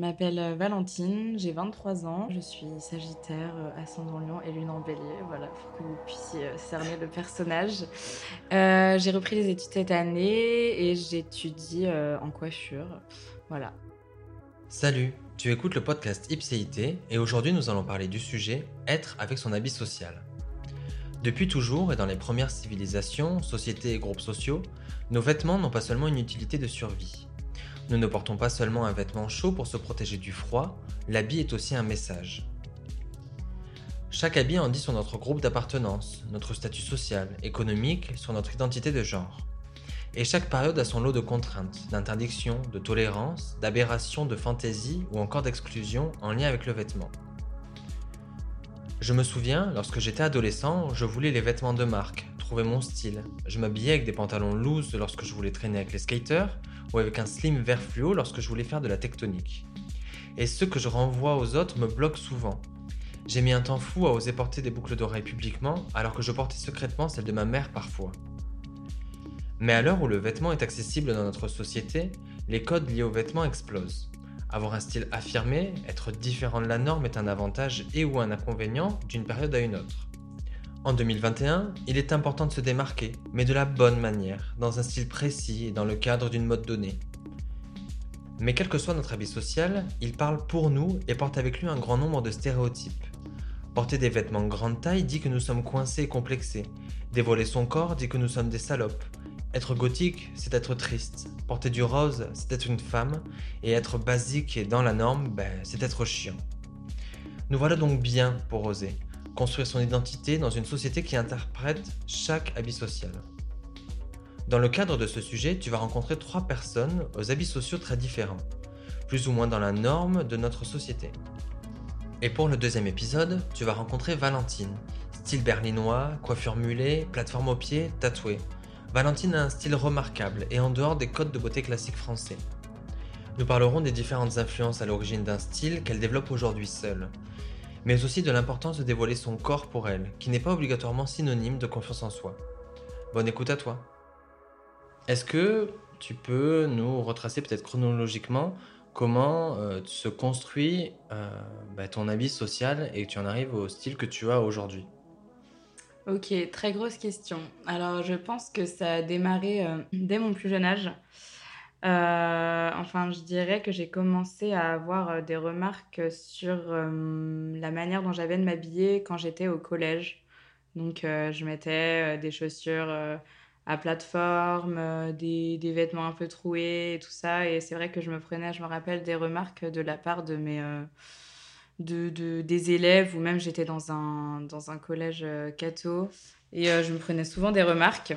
m'appelle euh, Valentine, j'ai 23 ans, je suis Sagittaire, euh, ascendant Lion et Lune en Bélier, voilà, pour que vous puissiez euh, cerner le personnage. j'ai repris les études cette année et j'étudie en coiffure, voilà. Salut, tu écoutes le podcast Ipséité et aujourd'hui nous allons parler du sujet être avec son habit social. Depuis toujours et dans les premières civilisations, sociétés et groupes sociaux, nos vêtements n'ont pas seulement une utilité de survie. Nous ne portons pas seulement un vêtement chaud pour se protéger du froid, l'habit est aussi un message. Chaque habit en dit sur notre groupe d'appartenance, notre statut social, économique, sur notre identité de genre. Et chaque période a son lot de contraintes, d'interdictions, de tolérances, d'aberrations, de fantaisie ou encore d'exclusion en lien avec le vêtement. Je me souviens, lorsque j'étais adolescent, je voulais les vêtements de marque, trouver mon style. Je m'habillais avec des pantalons loose lorsque je voulais traîner avec les skaters, ou avec un slim vert fluo lorsque je voulais faire de la tectonique. Et ce que je renvoie aux autres me bloque souvent. J'ai mis un temps fou à oser porter des boucles d'oreilles publiquement, alors que je portais secrètement celles de ma mère parfois. Mais à l'heure où le vêtement est accessible dans notre société, les codes liés au vêtement explosent. Avoir un style affirmé, être différent de la norme est un avantage et ou un inconvénient d'une période à une autre. En 2021, il est important de se démarquer, mais de la bonne manière, dans un style précis et dans le cadre d'une mode donnée. Mais quel que soit notre habit social, il parle pour nous et porte avec lui un grand nombre de stéréotypes. Porter des vêtements grande taille dit que nous sommes coincés et complexés. Dévoiler son corps dit que nous sommes des salopes. Être gothique, c'est être triste. Porter du rose, c'est être une femme. Et être basique et dans la norme, ben, c'est être chiant. Nous voilà donc bien pour oser construire son identité dans une société qui interprète chaque habit social. Dans le cadre de ce sujet, tu vas rencontrer trois personnes aux habits sociaux très différents, plus ou moins dans la norme de notre société. Et pour le deuxième épisode, tu vas rencontrer Valentine, style berlinois, coiffure mulet, plateforme au pied, tatouée. Valentine a un style remarquable et en dehors des codes de beauté classiques français. Nous parlerons des différentes influences à l'origine d'un style qu'elle développe aujourd'hui seule, mais aussi de l'importance de dévoiler son corps pour elle, qui n'est pas obligatoirement synonyme de confiance en soi. Bonne écoute à toi. Est-ce que tu peux nous retracer peut-être chronologiquement comment euh, se construit euh, bah, ton habit social et que tu en arrives au style que tu as aujourd'hui? Ok, très grosse question. Alors je pense que ça a démarré euh, dès mon plus jeune âge. Euh, enfin, je dirais que j'ai commencé à avoir euh, des remarques sur euh, la manière dont j'avais de m'habiller quand j'étais au collège. Donc, je mettais des chaussures à plateforme, des, des, vêtements un peu troués et tout ça. Et c'est vrai que je me prenais, je me rappelle, des remarques de la part de mes, de, de, des élèves, ou même j'étais dans un, dans un collège catho. Et je me prenais souvent des remarques.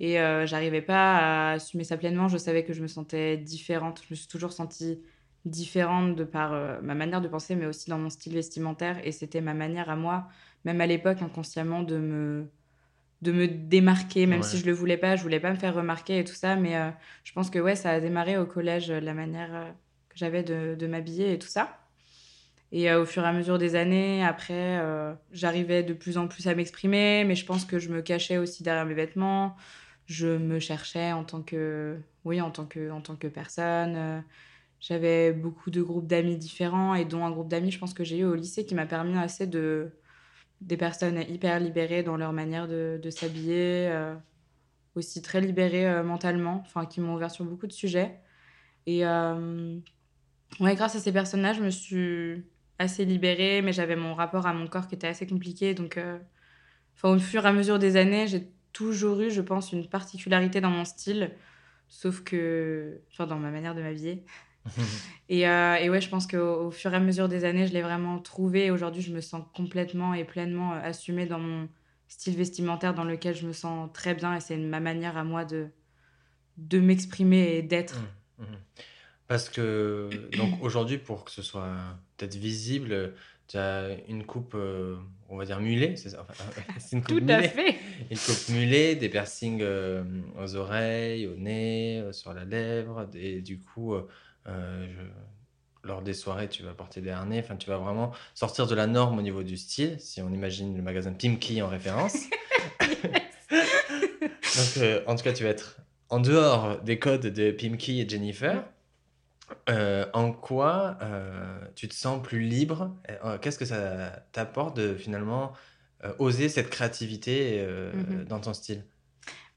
Et euh, j'arrivais pas à assumer ça pleinement. Je savais que je me sentais différente. Je me suis toujours sentie différente de par euh, ma manière de penser, mais aussi dans mon style vestimentaire. Et c'était ma manière à moi, même à l'époque, inconsciemment, de me, de me démarquer, même si je le voulais pas. Je voulais pas me faire remarquer et tout ça. Mais euh, je pense que ouais, ça a démarré au collège, la manière que j'avais de, de m'habiller et tout ça. Et au fur et à mesure des années, après, j'arrivais de plus en plus à m'exprimer, mais je pense que je me cachais aussi derrière mes vêtements je me cherchais en tant que, oui, en tant que, en tant que personne. Euh, j'avais beaucoup de groupes d'amis différents et dont un groupe d'amis, je pense que j'ai eu au lycée qui m'a permis assez de des personnes hyper libérées dans leur manière de, s'habiller, euh, aussi très libérées euh, mentalement, enfin qui m'ont ouvert sur beaucoup de sujets. Et ouais, grâce à ces personnages, je me suis assez libérée, mais j'avais mon rapport à mon corps qui était assez compliqué. Donc, enfin, au fur et à mesure des années, j'ai toujours eu, je pense, une particularité dans mon style, sauf que. Enfin, dans ma manière de m'habiller. et, euh, et, ouais, je pense qu'au au fur et à mesure des années, je l'ai vraiment trouvé. Aujourd'hui, je me sens complètement et pleinement euh, assumée dans mon style vestimentaire dans lequel je me sens très bien et c'est ma manière à moi de, de m'exprimer et d'être. Mmh, mmh. Parce que, donc aujourd'hui, pour que ce soit peut-être visible, tu as une coupe, euh, on va dire mulet, c'est ça une coupe Tout à fait. Une coupe mulet, des piercings euh, aux oreilles, au nez, euh, sur la lèvre. Et du coup, lors des soirées, tu vas porter des harnais. Enfin, tu vas vraiment sortir de la norme au niveau du style, si on imagine le magasin Pimki en référence. Donc, en tout cas, tu vas être en dehors des codes de Pimki et Jennifer. Euh, en quoi euh, tu te sens plus libre? Euh, Qu'est-ce que ça t'apporte de finalement oser cette créativité Mmh dans ton style?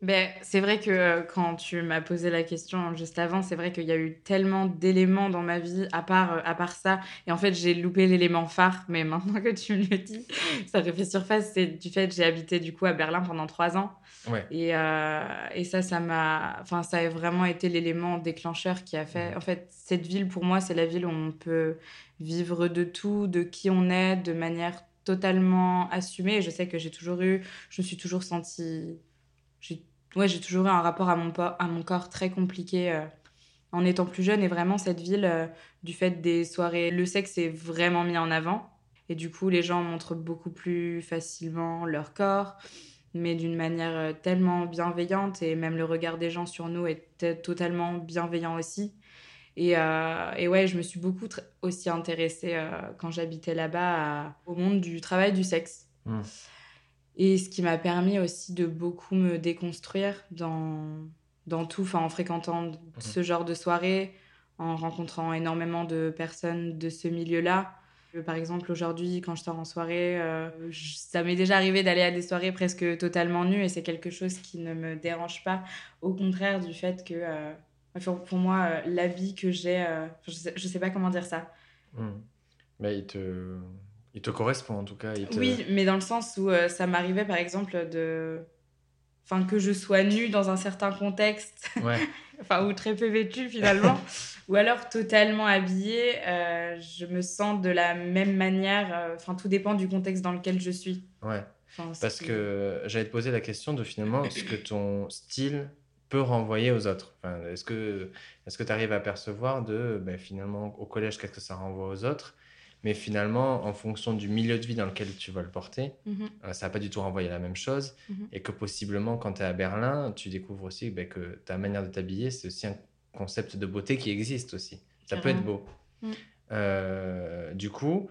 Ben, c'est vrai que euh, quand tu m'as posé la question juste avant, c'est vrai qu'il y a eu tellement d'éléments dans ma vie à part, euh, à part ça. Et en fait, j'ai loupé l'élément phare. Mais maintenant que tu me le dis, ça refait surface. C'est du fait que j'ai habité du coup à Berlin pendant trois ans. Ouais. Et, euh, et ça, ça m'a, enfin, ça a vraiment été l'élément déclencheur qui a fait. En fait, cette ville pour moi, c'est la ville où on peut vivre de tout, de qui on est, de manière totalement assumée. Et je sais que j'ai toujours eu, je me suis toujours sentie, j'ai, toujours eu un rapport à mon, corps très compliqué euh, en étant plus jeune. Et vraiment, cette ville, euh, du fait des soirées, le sexe est vraiment mis en avant. Et du coup, les gens montrent beaucoup plus facilement leur corps mais d'une manière euh, tellement bienveillante et même le regard des gens sur nous était totalement bienveillant aussi. Et, euh, et ouais, je me suis beaucoup aussi intéressée quand j'habitais là-bas au monde du travail du sexe. Mm. Et ce qui m'a permis aussi de beaucoup me déconstruire dans, dans tout, en fréquentant ce genre de soirée, en rencontrant énormément de personnes de ce milieu-là. Euh, Par exemple, aujourd'hui, quand je sors en soirée, euh, je- ça m'est déjà arrivé d'aller à des soirées presque totalement nues et c'est quelque chose qui ne me dérange pas. Au contraire du fait que, euh, pour, pour moi, euh, l'habit que j'ai, je sais, je sais pas comment dire ça. Mm. Mais il te... il te correspond en tout cas. il te- Oui, mais dans le sens où euh, ça m'arrivait, par exemple, de... Enfin, que je sois nue dans un certain contexte, Ouais. enfin, ou très peu vêtue finalement, ou alors totalement habillée, euh, je me sens de la même manière. euh, Enfin, tout dépend du contexte dans lequel je suis. ouais. Enfin, Parce que j'allais te poser la question de finalement ce que ton style peut renvoyer aux autres. Enfin, est-ce que est-ce que tu arrives à percevoir de ben, finalement au collège qu'est-ce que ça renvoie aux autres, mais finalement en fonction du milieu de vie dans lequel tu vas le porter, Mhm. euh, ça va pas du tout renvoyer la même chose Mhm. et que possiblement quand tu es à Berlin, tu découvres aussi ben, que ta manière de t'habiller, c'est aussi un concept de beauté qui existe aussi. Ça peut être beau. Mm. Euh, du coup,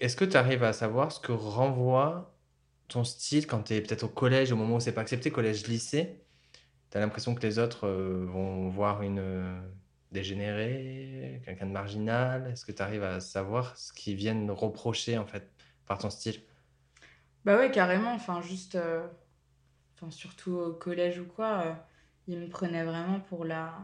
est-ce que tu arrives à savoir ce que renvoie ton style quand tu es peut-être au collège, au moment où c'est pas accepté, collège-lycée Tu as l'impression que les autres euh, vont voir une dégénérée, quelqu'un de marginal? Est-ce que tu arrives à savoir ce qu'ils viennent reprocher en fait par ton style? Bah ouais, carrément. Enfin, juste. euh, Enfin, surtout au collège ou quoi, euh, ils me prenaient vraiment pour la.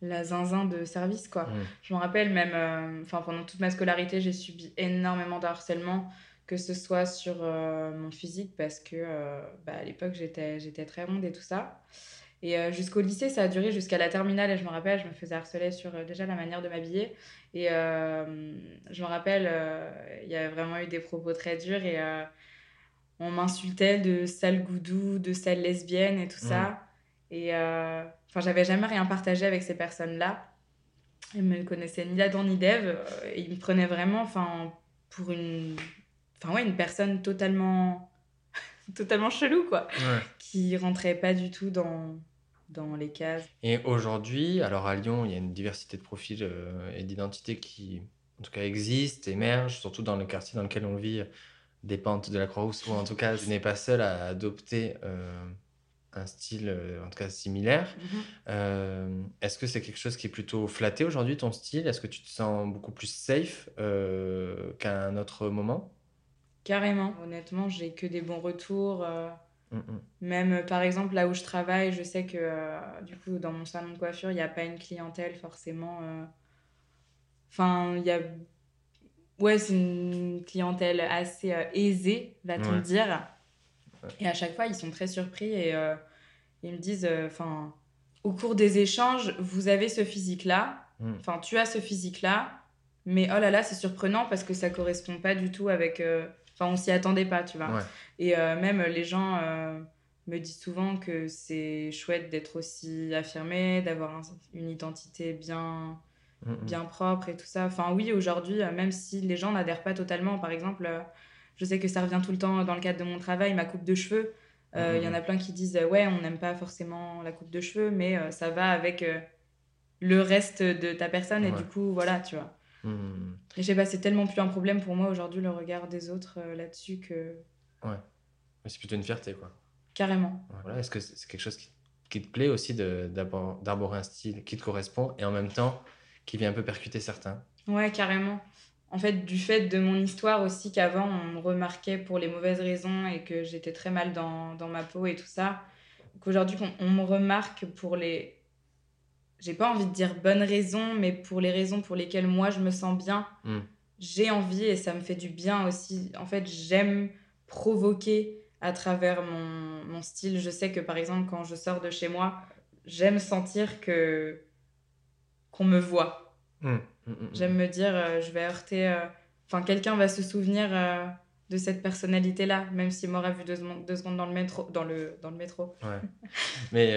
La zinzin de service, quoi. Mm. Je me rappelle même, euh, enfin, pendant toute ma scolarité, j'ai subi énormément de harcèlement, que ce soit sur mon physique, parce que bah, à l'époque, j'étais, j'étais très ronde et tout ça. Et euh, jusqu'au lycée, ça a duré jusqu'à la terminale, et je me rappelle, je me faisais harceler sur euh, déjà la manière de m'habiller. Et euh, je me rappelle, il y a vraiment eu des propos très durs, et on m'insultait de sale goudou, de sale lesbienne et tout ça. Et enfin, j'avais jamais rien partagé avec ces personnes-là. Ils me connaissaient ni d'Adam ni d'Ève. et Ils me prenaient vraiment enfin, pour une, enfin, ouais, une personne totalement, totalement chelou, quoi. Ouais. Qui rentrait pas du tout dans, dans les cases. Et aujourd'hui, alors à Lyon, il y a une diversité de profils euh, et d'identités qui, en tout cas, existent, émergent, surtout dans le quartier dans lequel on vit, des pentes de la Croix-Rousse, ou en tout cas, je n'ai pas seul à adopter euh, un style, euh, en tout cas, similaire. Euh, Est-ce que c'est quelque chose qui est plutôt flatté aujourd'hui, ton style? Est-ce que tu te sens beaucoup plus safe qu'à un autre moment? Carrément. Honnêtement, j'ai que des bons retours. Mm, mm. Même euh, par exemple là où je travaille, je sais que euh, du coup dans mon salon de coiffure, il n'y a pas une clientèle forcément. euh, Enfin, il y a. Ouais, c'est une clientèle assez euh, aisée, va-t-on Ouais. dire. Ouais. Et à chaque fois, ils sont très surpris et ils me disent enfin, au cours des échanges, vous avez ce physique-là, Mm. enfin, tu as ce physique-là, mais oh là là, c'est surprenant parce que ça correspond pas du tout avec. Enfin, on s'y attendait pas, tu vois. Ouais. Et euh, même les gens euh, me disent souvent que c'est chouette d'être aussi affirmé, d'avoir un- une identité bien, bien propre et tout ça. Enfin, oui, aujourd'hui, euh, même si les gens n'adhèrent pas totalement, par exemple, je sais que ça revient tout le temps dans le cadre de mon travail, ma coupe de cheveux. Euh, Il y en a plein qui disent ouais, on n'aime pas forcément la coupe de cheveux, mais euh, ça va avec euh, le reste de ta personne et du coup, voilà, tu vois. Mm. Et je sais pas, c'est tellement plus un problème pour moi aujourd'hui le regard des autres euh, là-dessus que Ouais. Mais C'est plutôt une fierté, quoi. carrément. Voilà. Est-ce que c'est quelque chose qui, qui te plaît aussi d'arborer un style qui te correspond et en même temps qui vient un peu percuter certains? Ouais, carrément. En fait, du fait de mon histoire aussi, qu'avant, on me remarquait pour les mauvaises raisons et que j'étais très mal dans, dans, ma peau et tout ça. Qu'aujourd'hui, on, on me remarque pour les. J'ai pas envie de dire bonnes raisons, mais pour les raisons pour lesquelles moi je me sens bien. Mm. J'ai envie et ça me fait du bien aussi. En fait, j'aime provoquer à travers mon, mon style. Je sais que par exemple, quand je sors de chez moi, j'aime sentir que qu'on me voit. Mmh, mmh, mmh, j'aime me dire, euh, je vais heurter. Euh, enfin, quelqu'un va se souvenir euh, de cette personnalité-là, même s'il m'aura vu deux, deux, secondes dans le métro. Dans le, dans le métro. Ouais. Mais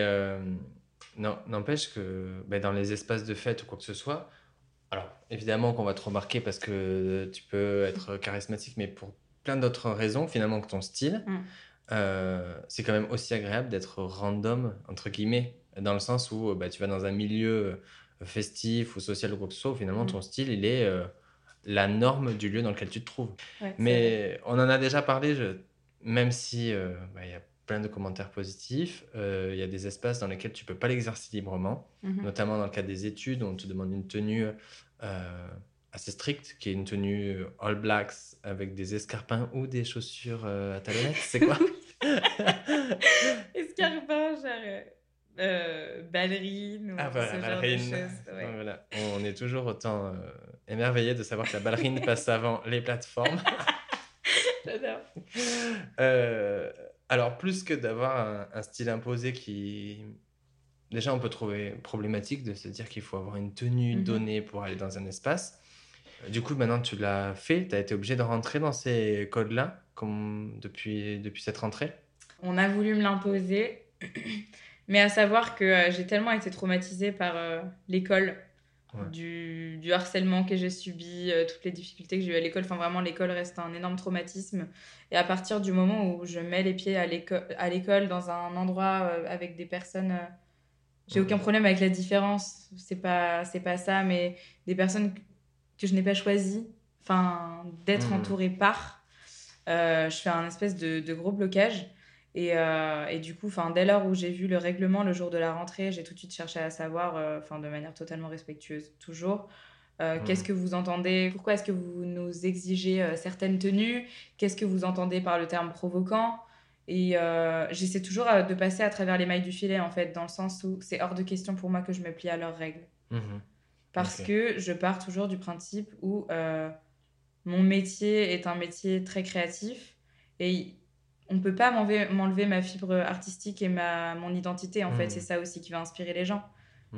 non, n'empêche que ben, dans les espaces de fête ou quoi que ce soit, alors évidemment qu'on va te remarquer parce que tu peux être charismatique, mais pour plein d'autres raisons finalement que ton style, c'est quand même aussi agréable d'être random, entre guillemets dans le sens où bah, tu vas dans un milieu euh, festif ou social ou quoi que ce soit, où finalement ton mm. style, il est euh, la norme du lieu dans lequel tu te trouves. Mais on en a déjà parlé, je... même si euh, bah, il y a plein de commentaires positifs, il y a des espaces dans lesquels tu peux pas l'exercer librement, mm-hmm. notamment dans le cas des études, où on te demande une tenue assez stricte, qui est une tenue all blacks avec des escarpins ou des chaussures à talonnettes. C'est quoi? Escarpins. Euh, ballerine ou ah, ce genre de choses. On est toujours autant euh, émerveillé de savoir que la ballerine passe avant les plateformes. J'adore. Euh, alors, plus que d'avoir un, style imposé qui... Déjà, on peut trouver problématique de se dire qu'il faut avoir une tenue mhm. donnée pour aller dans un espace. Du coup, maintenant, tu l'as fait, tu as été obligé de rentrer dans ces codes-là comme depuis, depuis cette rentrée? On a voulu me l'imposer. Mais à savoir que euh, j'ai tellement été traumatisée par euh, l'école, du, du, harcèlement que j'ai subi, euh, toutes les difficultés que j'ai eues à l'école. Enfin, vraiment, l'école reste un énorme traumatisme. Et à partir du moment où je mets les pieds à l'école, dans un endroit avec des personnes. j'ai aucun problème avec la différence, c'est pas, c'est pas ça, mais des personnes que je n'ai pas choisies, enfin, d'être mmh. entourée par. je fais un espèce de, de gros blocage. Et, euh, et, du coup, dès lors où j'ai vu le règlement le jour de la rentrée, j'ai tout de suite cherché à savoir, euh, de manière totalement respectueuse, toujours, euh, mmh. qu'est-ce que vous entendez, pourquoi est-ce que vous nous exigez certaines tenues, qu'est-ce que vous entendez par le terme provoquant? Et j'essaie toujours de passer à travers les mailles du filet, en fait, dans le sens où c'est hors de question pour moi que je me plie à leurs règles. Mmh Parce que je pars toujours du principe où mon métier est un métier très créatif et on peut pas m'enlever ma fibre artistique et ma, mon identité, en fait. Hmm. C'est ça aussi qui va inspirer les gens.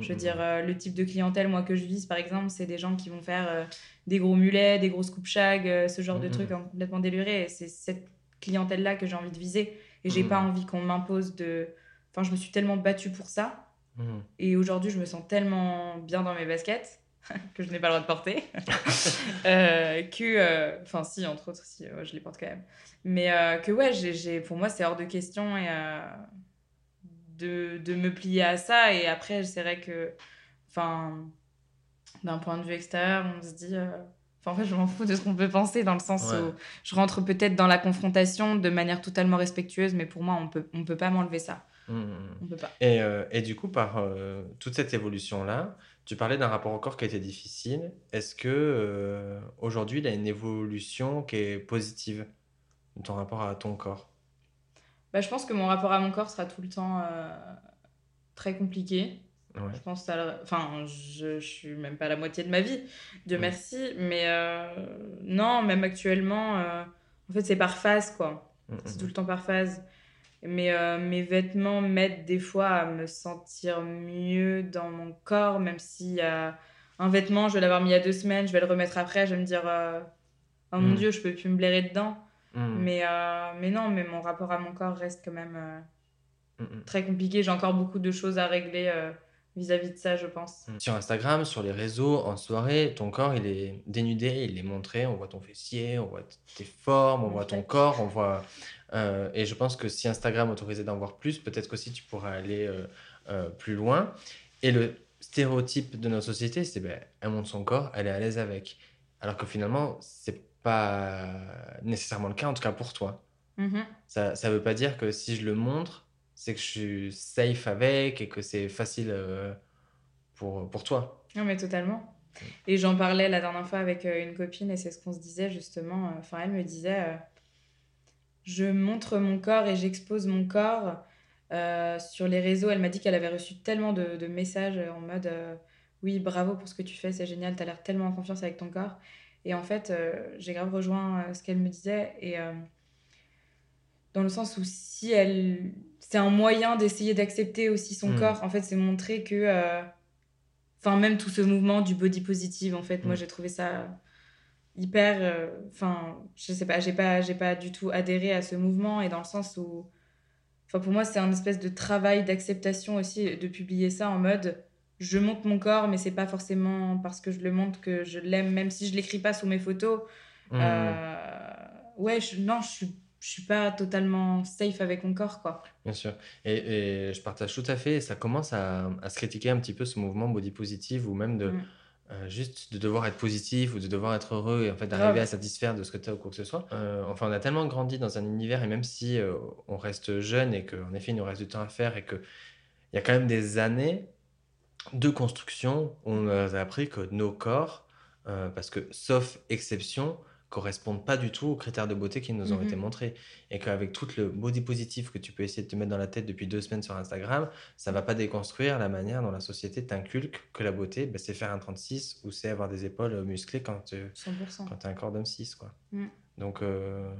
Je veux hmm, dire, euh, le type de clientèle, moi, que je vise, par exemple, c'est des gens qui vont faire euh, des gros mulets, des grosses coupes chag, euh, ce genre de trucs complètement délurés. C'est cette clientèle-là que j'ai envie de viser. Et j'ai pas envie qu'on m'impose de... Enfin, je me suis tellement battue pour ça. Et aujourd'hui, je me sens tellement bien dans mes baskets que je n'ai pas le droit de porter. euh, que, euh, enfin, si, entre autres, si, je les porte quand même. Mais euh, que, ouais, j'ai, pour moi, c'est hors de question et, euh, de, de, me plier à ça. Et après, c'est vrai que, enfin, d'un point de vue extérieur, on se dit. Enfin, en fait, je m'en fous de ce qu'on peut penser dans le sens où je rentre peut-être dans la confrontation de manière totalement respectueuse, mais pour moi, on peut, on peut pas m'enlever ça. Mmh, mmh, mmh. On peut pas. Et, et du coup, par toute cette évolution-là, tu parlais d'un rapport au corps qui a été difficile. Est-ce que euh, aujourd'hui, il y a une évolution qui est positive de ton rapport à ton corps? Bah, Je pense que mon rapport à mon corps sera tout le temps euh, très compliqué. Je pense à Enfin, je, je suis même pas à la moitié de ma vie, Dieu merci. Mais euh, non, même actuellement, en fait, c'est par phase, quoi. Mmh, c'est mmh, tout le temps par phase. Mais euh, mes vêtements m'aident des fois à me sentir mieux dans mon corps, même si euh, un vêtement, je vais l'avoir mis il y a deux semaines, je vais le remettre après, je vais me dire euh, Oh mon mm. Dieu, je peux plus me blairer dedans. Mm. Mais, mais non, mais mon rapport à mon corps reste quand même mm, très compliqué. J'ai encore beaucoup de choses à régler vis-à-vis de ça, je pense. Sur Instagram, sur les réseaux, en soirée, ton corps, il est dénudé, il est montré. On voit ton fessier, on voit tes formes, on voit ton corps, on voit euh, et je pense que si Instagram autorisait d'en voir plus, peut-être qu'aussi tu pourrais aller euh, euh, plus loin. Et le stéréotype de notre société, c'est ben, elle montre son corps, elle est à l'aise avec. Alors que finalement, c'est pas nécessairement le cas, en tout cas pour toi. Mm-hmm. Ça ne veut pas dire que si je le montre, c'est que je suis safe avec et que c'est facile pour, pour toi. Non, mais totalement. Et j'en parlais la dernière fois avec euh, une copine et c'est ce qu'on se disait justement. euh, Enfin, elle me disait euh, Je montre mon corps et j'expose mon corps euh, sur les réseaux. Elle m'a dit qu'elle avait reçu tellement de, de messages en mode euh, Oui, bravo pour ce que tu fais, c'est génial, t'as l'air tellement en confiance avec ton corps. Et en fait, euh, j'ai grave rejoint euh, ce qu'elle me disait. Et euh, dans le sens où si elle. C'est un moyen d'essayer d'accepter aussi son Mm. corps. En fait, c'est montrer que. euh, Enfin, même tout ce mouvement du body positive, en fait, moi Mm. j'ai trouvé ça hyper. euh, Enfin, je sais pas, j'ai pas, j'ai pas du tout adhéré à ce mouvement et dans le sens où. Enfin, pour moi, c'est un espèce de travail d'acceptation aussi de publier ça en mode je montre mon corps, mais c'est pas forcément parce que je le montre que je l'aime, même si je l'écris pas sous mes photos. Mhm. Euh, ouais, je- non, je suis, je suis pas totalement safe avec mon corps, quoi. Bien sûr. Et, et je partage tout à fait. Ça commence à, à se critiquer un petit peu ce mouvement body positive ou même de Mm. euh, juste de devoir être positif ou de devoir être heureux et en fait d'arriver à satisfaire de ce que tu as ou quoi que ce soit. Euh, enfin, on a tellement grandi dans un univers et même si euh, on reste jeune et qu'en effet il nous reste du temps à faire et qu'il y a quand même des années de construction on a appris que nos corps, parce que sauf exception, correspondent pas du tout aux critères de beauté qui nous ont Mhm. été montrés. Et qu'avec tout le body positif que tu peux essayer de te mettre dans la tête depuis deux semaines sur Instagram, ça va pas déconstruire la manière dont la société t'inculque que la beauté, ben, c'est faire un 36 ou c'est avoir des épaules musclées quand tu 100%. quand as un corps d'homme 6. Quoi. Mm. Donc, euh,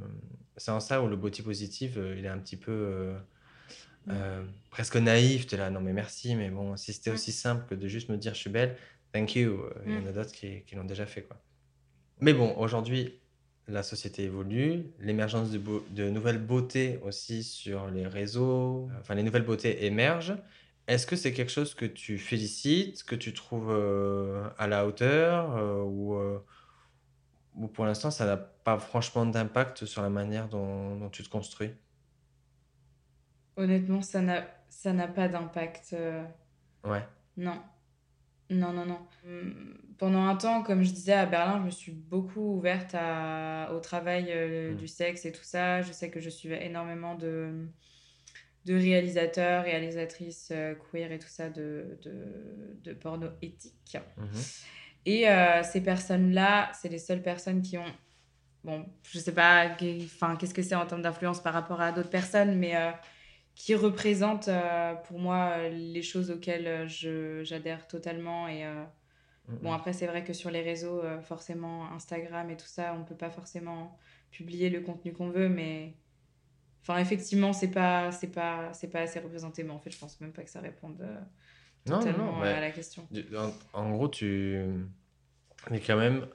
c'est en ça où le body positif, euh, il est un petit peu euh, Mm. presque naïf. Tu es là, non mais merci, mais bon, si c'était Mm. aussi simple que de juste me dire je suis belle, thank you. Il y en a d'autres qui, qui l'ont déjà fait. Quoi. Mais bon, aujourd'hui, la société évolue, l'émergence de, nouvelles beautés aussi sur les réseaux, enfin les nouvelles beautés émergent. Est-ce que c'est quelque chose que tu félicites, que tu trouves euh, à la hauteur euh, ou, euh, ou pour l'instant ça n'a pas franchement d'impact sur la manière dont, dont tu te construis? Honnêtement, ça n'a, pas d'impact. euh, Ouais. Non. Non, non, non. Hum, Pendant un temps, comme je disais à Berlin, je me suis beaucoup ouverte à, au travail euh, Mm. du sexe et tout ça. Je sais que je suivais énormément de, de réalisateurs, réalisatrices euh, queer et tout ça de, de, de porno éthique. Mhm. Et euh, ces personnes-là, c'est les seules personnes qui ont. Bon, je sais pas enfin, qu'est-ce que c'est en termes d'influence par rapport à d'autres personnes, mais qui représentent euh, pour moi les choses auxquelles euh, je, j'adhère totalement. Et euh, bon, après, c'est vrai que sur les réseaux, euh, forcément, Instagram et tout ça, on peut pas forcément publier le contenu qu'on veut, mais. Enfin, effectivement, c'est pas, c'est pas, c'est pas assez représenté, mais en fait, je pense même pas que ça réponde Non, non, totalement mais à la question. en, en gros, tu a quand même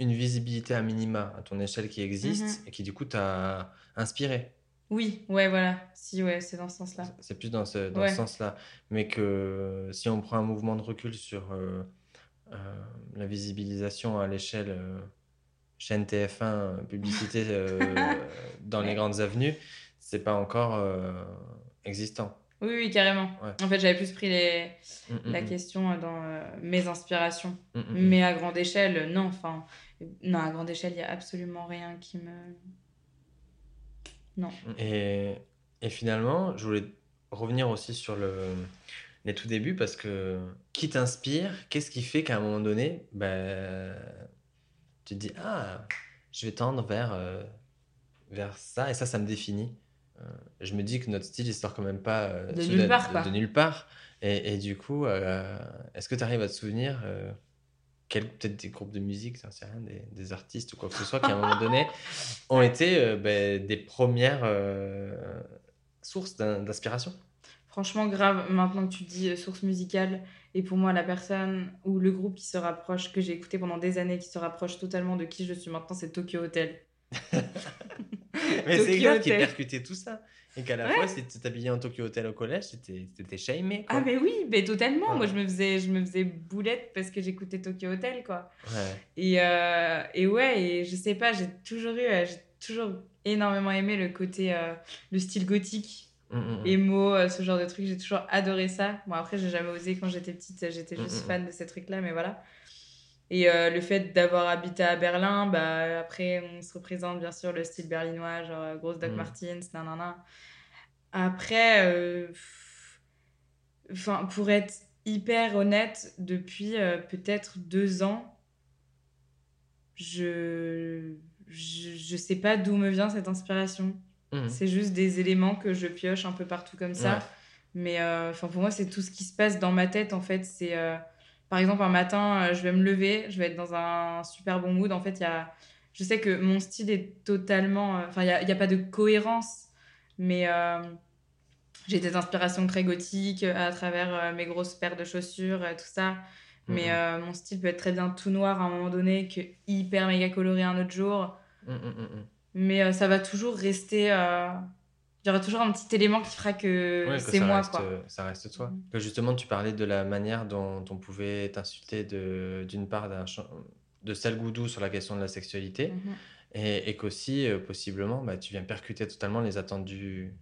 une visibilité à minima à ton échelle qui existe Mhm. et qui du coup t'a inspiré. Oui, ouais, voilà. Si, ouais, c'est dans ce sens-là. C'est plus dans ce, dans Ouais. ce sens-là. Mais que si on prend un mouvement de recul sur euh, euh, la visibilisation à l'échelle euh, chaîne TF1, euh, publicité euh, dans les grandes avenues, c'est pas encore euh, existant. Oui, oui, carrément. Ouais. En fait, j'avais plus pris les... Mm, mm, la mm. question dans euh, mes inspirations. Mm. Mais à grande échelle, non. Enfin, non, à grande échelle, il n'y a absolument rien qui me. Non. Et, et finalement, je voulais revenir aussi sur le, les tout débuts parce que qui t'inspire? Qu'est-ce qui fait qu'à un moment donné, ben, tu te dis Ah, je vais tendre vers, euh, vers ça et ça, ça me définit. Euh, je me dis que notre style, il sort quand même pas euh, De nulle part, de- nulle part. Et, et du coup, est-ce que tu arrives à te souvenir peut-être des groupes de musique, sais rien, des, des artistes ou quoi que ce soit qui à un moment donné ont été euh, ben, des premières euh, sources d'in- d'inspiration. Franchement, grave, maintenant que tu dis euh, source musicale, et pour moi, la personne ou le groupe qui se rapproche, que j'ai écouté pendant des années, qui se rapproche totalement de qui je suis maintenant, c'est Tokyo Hotel. Mais c'est grave qui percutait tout ça. Et qu'à la Ouais. fois, si tu t'habillais en Tokyo Hotel au collège, c'était shamé. Quoi. Ah, mais oui, mais totalement. Ouais. Moi, je me faisais, je me faisais boulette parce que j'écoutais Tokyo Hotel, quoi. Ouais. Et, euh, et ouais, et je sais pas, j'ai toujours eu, euh, j'ai toujours énormément aimé le côté, euh, le style gothique, Mm, mm, mm. émo, euh, ce genre de truc. J'ai toujours adoré ça. Bon, après, j'ai jamais osé quand j'étais petite, j'étais Mm, juste mm, fan de ces trucs-là, mais voilà. Et euh, le fait d'avoir habité à Berlin, bah, après, on se représente bien sûr le style berlinois, genre euh, grosse Doc Mm. Martens, nanana. Après, euh, pour être hyper honnête, depuis euh, peut-être deux ans, je... je je sais pas d'où me vient cette inspiration. Mhm. C'est juste des éléments que je pioche un peu partout comme ça. Ouais. Mais enfin pour moi, c'est tout ce qui se passe dans ma tête, en fait. C'est, par exemple, un matin, euh, je vais me lever, je vais être dans un super bon mood. En fait, il y a... je sais que mon style est totalement... euh, Enfin, il n'y a, pas de cohérence, mais euh, j'ai des inspirations très gothiques à travers mes grosses paires de chaussures, tout ça. Mais euh, mon style peut être très bien tout noir à un moment donné, que hyper méga coloré un autre jour. Mais euh, ça va toujours rester. Il y aura toujours un petit élément qui fera que Ouais, c'est moi, reste, quoi. euh, ça reste toi. Mhm. Que justement, tu parlais de la manière dont on pouvait t'insulter d'une part de sale goudou sur la question de la sexualité Mhm. et, et qu'aussi, euh, possiblement, bah, tu viens percuter totalement les attentes du-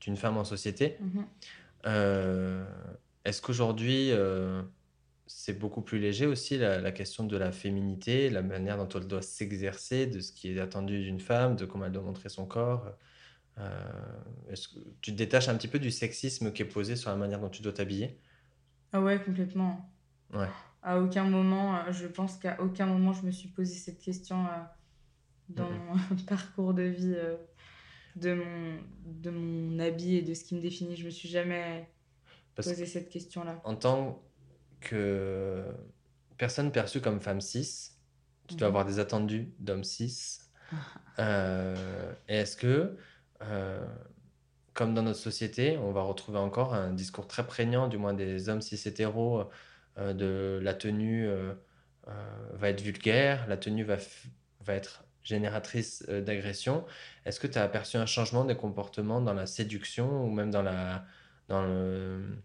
d'une femme en société. Mhm. Euh, est-ce qu'aujourd'hui, euh, c'est beaucoup plus léger aussi la, la question de la féminité, la manière dont elle doit s'exercer, de ce qui est attendu d'une femme, de comment elle doit montrer son corps? Euh, est-ce que tu te détaches un petit peu du sexisme qui est posé sur la manière dont tu dois t'habiller? Ah ouais, complètement. Ouais. À aucun moment, euh, je pense qu'à aucun moment, je me suis posé cette question euh, dans mon parcours de vie de mon, de mon habit et de ce qui me définit. Je me suis jamais Parce posé cette question-là. qu'en tant que personne perçue comme femme cis, tu dois Mhm. avoir des attendus d'homme cis. Euh, est-ce que, euh, comme dans notre société, on va retrouver encore un discours très prégnant, du moins des hommes cis hétéros, euh, de la tenue euh, euh, va être vulgaire, la tenue va, va être génératrice d'agression. Est-ce que tu as aperçu un changement des comportements dans la séduction ou même dans la, dans le,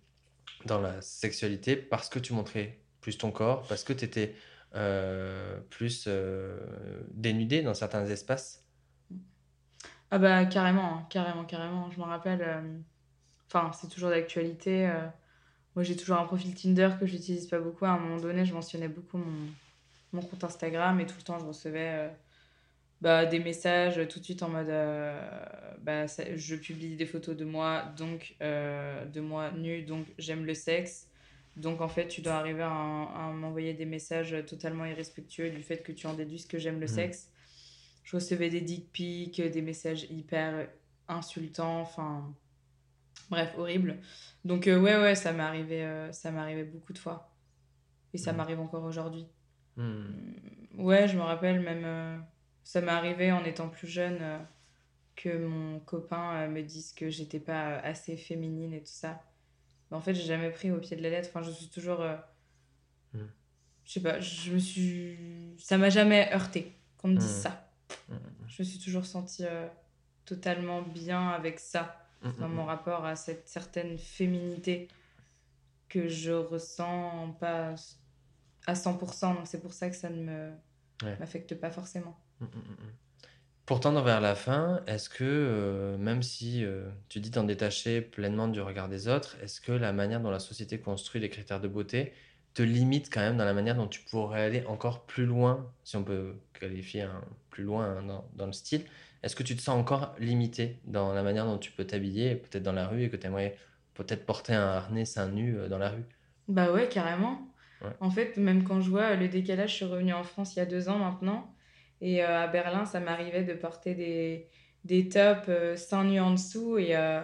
dans la sexualité parce que tu montrais plus ton corps, parce que tu étais plus dénudé dans certains espaces? Ah bah carrément, hein, carrément, carrément. Je me rappelle, euh, enfin c'est toujours d'actualité. euh, moi j'ai toujours un profil Tinder que j'utilise pas beaucoup. À un moment donné, je mentionnais beaucoup mon, mon compte Instagram et tout le temps je recevais euh, bah, des messages tout de suite en mode euh, bah, ça- je publie des photos de moi, donc euh, de moi nue, donc j'aime le sexe. Donc en fait tu dois arriver à, à m'envoyer des messages totalement irrespectueux du fait que tu en déduises que j'aime le Mhm. sexe. Je recevais des dick pics, des messages hyper insultants, enfin bref, horrible. Donc euh, ouais ouais, ça m'est arrivé euh, ça arrivé beaucoup de fois et ça Mhm. m'arrive encore aujourd'hui. Hmm. Mm, Ouais, je me rappelle même euh, ça m'est arrivé en étant plus jeune euh, que mon copain me dise que j'étais pas assez féminine et tout ça. Mais en fait, j'ai jamais pris au pied de la lettre. Enfin, je suis toujours euh, Mm. je sais pas, je me suis ça m'a jamais heurté qu'on me dise ça. Hmm. Je me suis toujours sentie euh, totalement bien avec ça, dans mon rapport à cette certaine féminité que je ressens pas à 100%. Donc c'est pour ça que ça ne me Ouais. m'affecte pas forcément. Mm, mm, mm. Pour tendre vers la fin, est-ce que, euh, même si euh, tu dis t'en détacher pleinement du regard des autres, est-ce que la manière dont la société construit les critères de beauté te limite quand même dans la manière dont tu pourrais aller encore plus loin, si on peut qualifier un plus loin hein, dans, dans le style, est-ce que tu te sens encore limité dans la manière dont tu peux t'habiller, peut-être dans la rue, et que tu aimerais peut-être porter un harnais seins nus euh, dans la rue? Bah ouais, carrément. Ouais. En fait, même quand je vois le décalage, je suis revenue en France il y a deux ans maintenant. Et euh, à Berlin, ça m'arrivait de porter des, des tops euh, seins nus en dessous. Et, euh,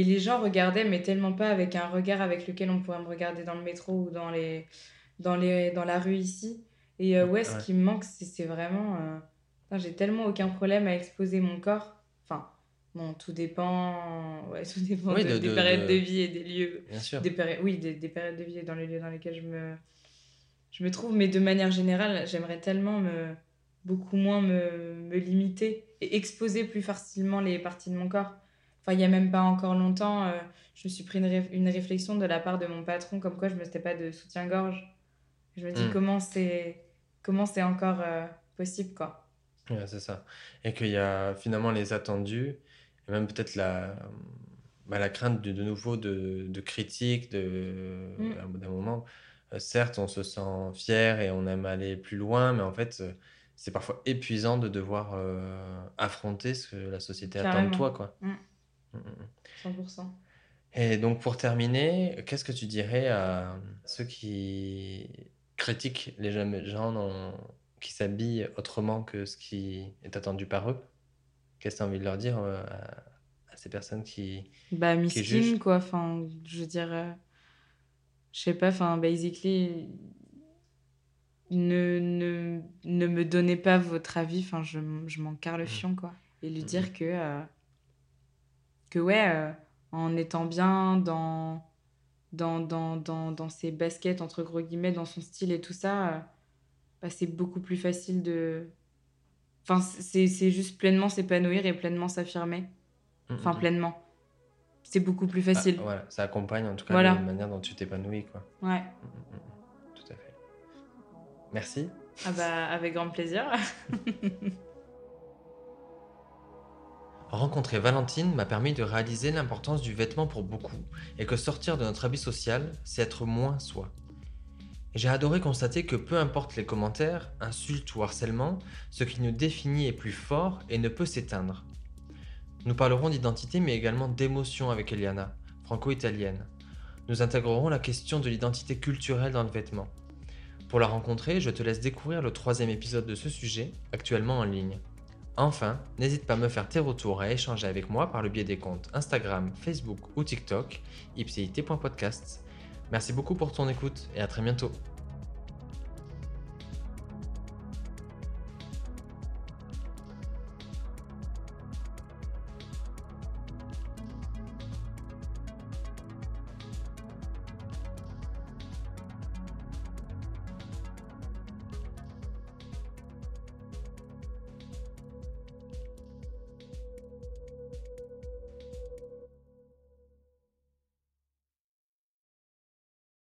et les gens regardaient, mais tellement pas avec un regard avec lequel on pourrait me regarder dans le métro ou dans les, dans les, dans la rue ici. Et euh, ouais, ce qui me manque, c'est vraiment... euh, j'ai tellement aucun problème à exposer mon corps. Enfin, bon, tout dépend... Ouais, tout dépend Oui, de- de, des de, périodes de vie et des lieux bien sûr. des péri- oui, des, des périodes de vie dans les lieux dans lesquels je me, je me trouve, mais de manière générale, j'aimerais tellement me, beaucoup moins me, me limiter et exposer plus facilement les parties de mon corps. Enfin, il n'y a même pas encore longtemps, euh, je me suis pris une, ré- une réflexion de la part de mon patron, comme quoi je ne mettais pas de soutien-gorge. Je me dis Mm. comment c'est comment c'est encore euh, possible, quoi. Ouais, c'est ça. Et qu'il y a finalement les attendus, et même peut-être la, bah, la crainte de, de nouveau de, de critiques, de, Mm. à bout d'un moment. Euh, certes, on se sent fier et on aime aller plus loin, mais en fait, c'est parfois épuisant de devoir affronter ce que la société attend de toi, quoi. Mm. Mm, mm, mm. 100%. Et donc pour terminer, qu'est-ce que tu dirais à ceux qui critiquent les gens qui s'habillent autrement que ce qui est attendu par eux? Qu'est-ce que tu as envie de leur dire euh, à, ces personnes qui, bah, qui quoi. Enfin, je veux dire, euh, je sais pas, enfin, basically, ne, ne, ne me donnez pas votre avis, enfin, je, je m'en carre le mmh. fion, quoi. Et lui mmh, dire mmh. que, euh, que ouais en étant bien dans, dans, dans, dans, dans ses baskets, entre gros guillemets, dans son style et tout ça, euh, bah, c'est beaucoup plus facile de... Enfin, c'est juste pleinement s'épanouir et pleinement s'affirmer. Mmh, enfin, mmh, mmh. pleinement. C'est beaucoup plus bah, facile. voilà, ça accompagne en tout cas la manière dont tu t'épanouis, quoi. Ouais. Tout à fait. Merci. Ah bah, avec grand plaisir. Rencontrer Valentine m'a permis de réaliser l'importance du vêtement pour beaucoup et que sortir de notre habit social, c'est être moins soi. J'ai adoré constater que peu importe les commentaires, insultes ou harcèlements, ce qui nous définit est plus fort et ne peut s'éteindre. Nous parlerons d'identité mais également d'émotion avec Eliana, franco-italienne. Nous intégrerons la question de l'identité culturelle dans le vêtement. Pour la rencontrer, je te laisse découvrir le troisième épisode de ce sujet, actuellement en ligne. Enfin, n'hésite pas à me faire tes retours et à échanger avec moi par le biais des comptes Instagram, Facebook ou TikTok, ipcit.podcast. Merci beaucoup pour ton écoute et à très bientôt.